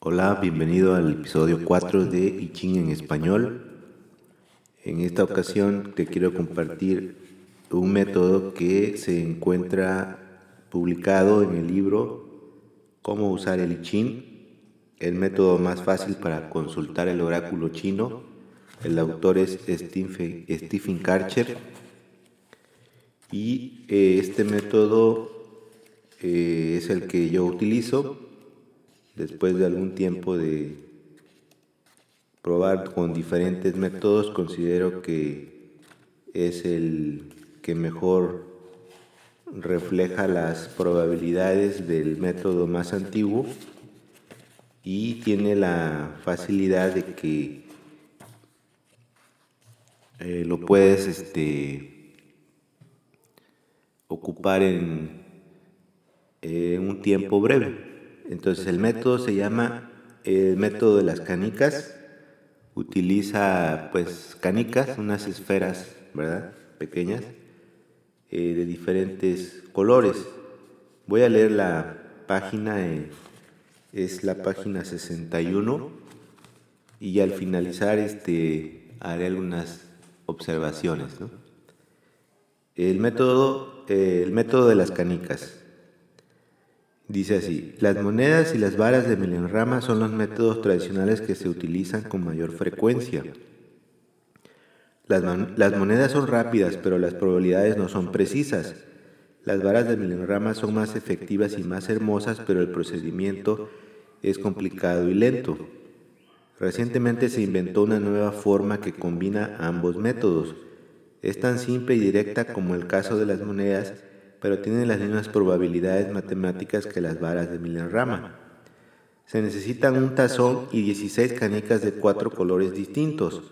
Hola, bienvenido al episodio 4 de I Ching en español. En esta ocasión te quiero compartir un método que se encuentra publicado en el libro Cómo usar el I Ching, el método más fácil para consultar el oráculo chino. El autor es Stephen, Karcher y eh, este método eh, es el que yo utilizo después de algún tiempo de probar con diferentes métodos, considero que es el que mejor refleja las probabilidades del método más antiguo y tiene la facilidad de que eh, lo puedes este, ocupar en en un tiempo breve. Entonces el método se llama el método de las canicas. Utiliza pues canicas, unas esferas, ¿verdad? Pequeñas, eh, de diferentes colores. Voy a leer la página, eh, es la página 61 y al finalizar este haré algunas observaciones. El método, eh, el método de las canicas. Dice así, las monedas y las varas de milenrama son los métodos tradicionales que se utilizan con mayor frecuencia. Las, monedas son rápidas, pero las probabilidades no son precisas. Las varas de milenrama son más efectivas y más hermosas, pero el procedimiento es complicado y lento. Recientemente se inventó una nueva forma que combina ambos métodos. Es tan simple y directa como el caso de las monedas, pero tienen las mismas probabilidades matemáticas que las varas de Milenrama. Se necesitan un tazón y 16 canicas de cuatro colores distintos,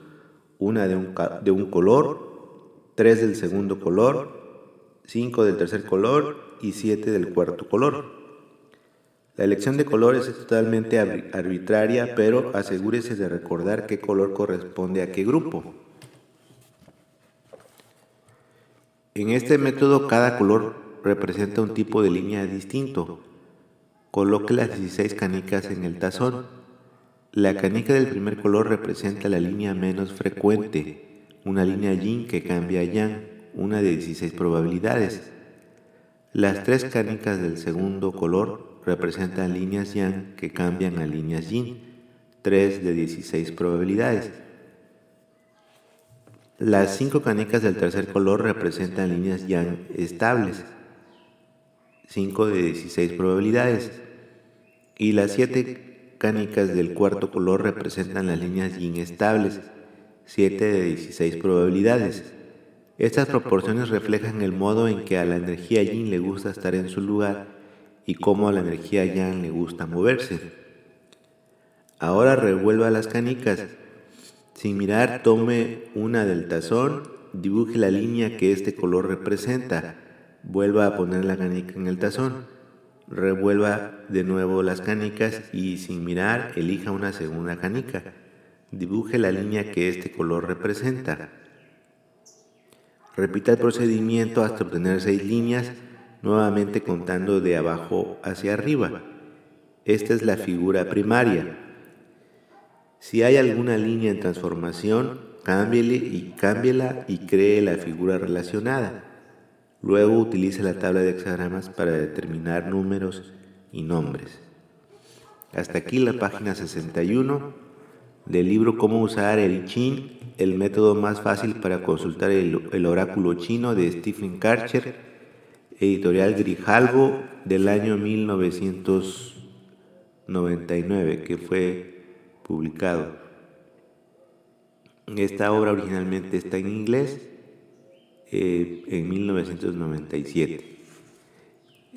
una de un, de un color, tres del segundo color, cinco del tercer color y siete del cuarto color. La elección de colores es totalmente arbitraria, pero asegúrese de recordar qué color corresponde a qué grupo. En este método cada color representa un tipo de línea distinto. Coloque las 16 canicas en el tazón. La canica del primer color representa la línea menos frecuente, una línea yin que cambia a yang, una de 16 probabilidades. Las tres canicas del segundo color representan líneas yang que cambian a líneas yin, tres de 16 probabilidades. Las cinco canicas del tercer color representan líneas yang estables, 5 de 16 probabilidades, y las siete canicas del cuarto color representan las líneas yin estables, 7 de 16 probabilidades. Estas proporciones reflejan el modo en que a la energía yin le gusta estar en su lugar y cómo a la energía yang le gusta moverse. Ahora revuelva las canicas sin mirar, tome una del tazón, dibuje la línea que este color representa. Vuelva a poner la canica en el tazón. Revuelva de nuevo las canicas y sin mirar, elija una segunda canica. Dibuje la línea que este color representa. Repita el procedimiento hasta obtener seis líneas, nuevamente contando de abajo hacia arriba. Esta es la figura primaria. Si hay alguna línea en transformación, cámbiele y cámbiela y cree la figura relacionada. Luego utilice la tabla de hexagramas para determinar números y nombres. Hasta aquí la página 61 del libro Cómo usar el Chin, el método más fácil para consultar el, oráculo chino de Stephen Karcher, editorial Grijalvo del año 1999, que fue publicado. Esta obra originalmente está en inglés eh, en 1997.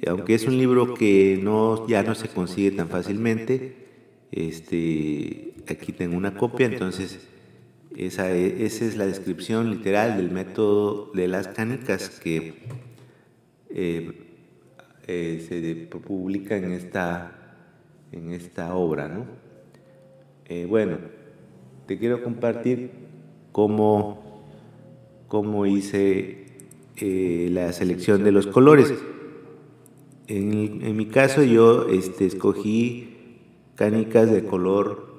Aunque es un libro que no, ya no se consigue tan fácilmente, este, aquí tengo una copia, entonces esa, esa es la descripción literal del método de las canicas que eh, eh, se publica en esta, en esta obra. ¿no? Eh, bueno, te quiero compartir cómo, cómo hice eh, la selección de los colores. En, mi caso yo este, escogí canicas de color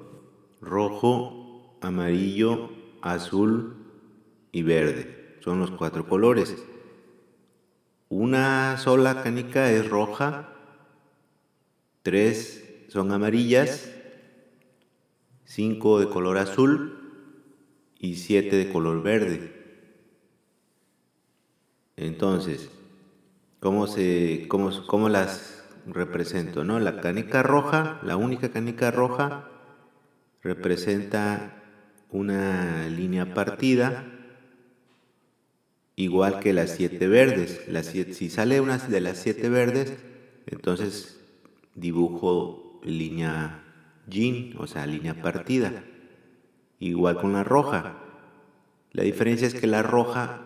rojo, amarillo, azul y verde. Son los cuatro colores. Una sola canica es roja, tres son amarillas, cinco de color azul y siete de color verde. Entonces, ¿cómo, se, cómo, cómo las represento? ¿no? La canica roja, la única canica roja, representa una línea partida igual que las siete verdes. Las si sale una de las siete verdes, entonces dibujo línea yin, o sea, línea partida. Igual con la roja. La diferencia es que la roja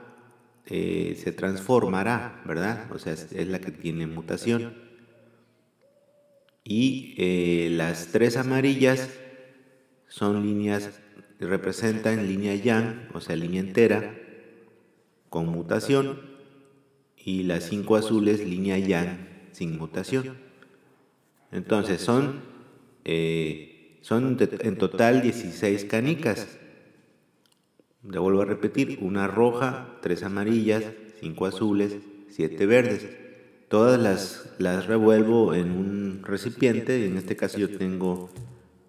eh, se transformará, ¿verdad? O sea, es, la que tiene mutación. Y eh, las tres amarillas son líneas, representan línea yang, o sea, línea entera, con mutación. Y las cinco azules, línea yang, sin mutación. Entonces, son, eh, son en total 16 canicas. Le vuelvo a repetir, una roja, tres amarillas, cinco azules, siete verdes. Todas las, las revuelvo en un recipiente, en este caso yo tengo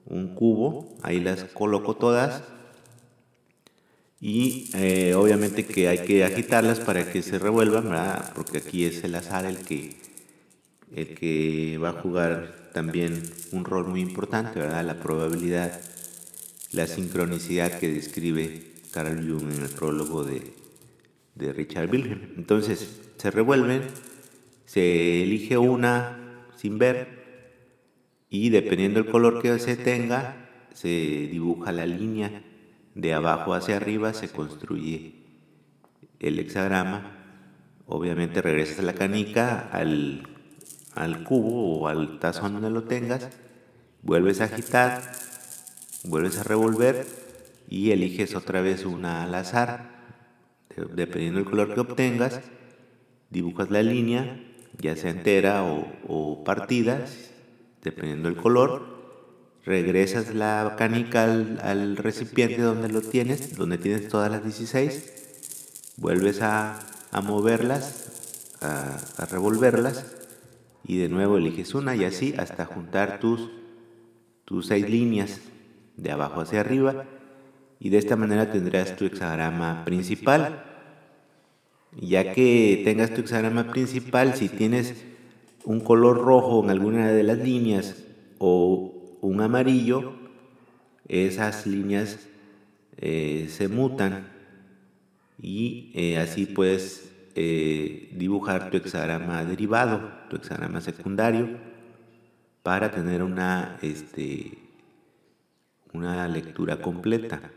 un cubo, ahí las coloco todas y eh, obviamente que hay que agitarlas para que se revuelvan, porque aquí es el azar el que, el que va a jugar también un rol muy importante, ¿verdad? la probabilidad, la sincronicidad que describe Carl Jung en el prólogo de, de Richard Wilhelm. Entonces, se revuelven, se elige una sin ver y dependiendo del color que se tenga, se dibuja la línea de abajo hacia arriba, se construye el hexagrama. Obviamente regresas a la canica, al, al cubo o al tazón donde lo tengas, vuelves a agitar, vuelves a revolver y eliges otra vez una al azar. Dependiendo del color que obtengas, dibujas la línea, ya sea entera o, partida, dependiendo del color. Regresas la canica al, recipiente donde lo tienes, donde tienes todas las 16. Vuelves a, moverlas, a revolverlas y de nuevo eliges una y así hasta juntar tus, tus seis líneas de abajo hacia arriba y de esta manera tendrás tu hexagrama principal. Ya que tengas tu hexagrama principal, si tienes un color rojo en alguna de las líneas o un amarillo, esas líneas eh, se mutan y eh, así puedes eh, dibujar tu hexagrama derivado, tu hexagrama secundario, para tener una, este, una lectura completa.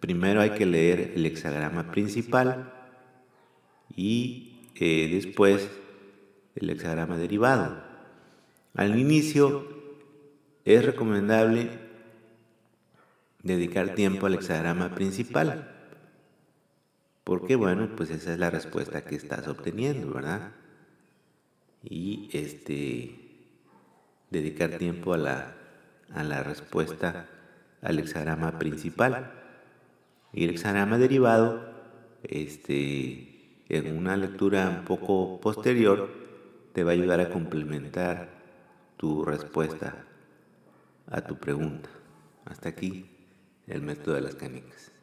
Primero hay que leer el hexagrama principal y eh, después el hexagrama derivado. Al inicio es recomendable dedicar tiempo al hexagrama principal, porque bueno, pues esa es la respuesta que estás obteniendo, ¿verdad? Y este dedicar tiempo a la, a la respuesta al hexagrama principal. Y el hexagrama derivado, este, en una lectura un poco posterior, te va a ayudar a complementar tu respuesta a tu pregunta. Hasta aquí el método de las canicas.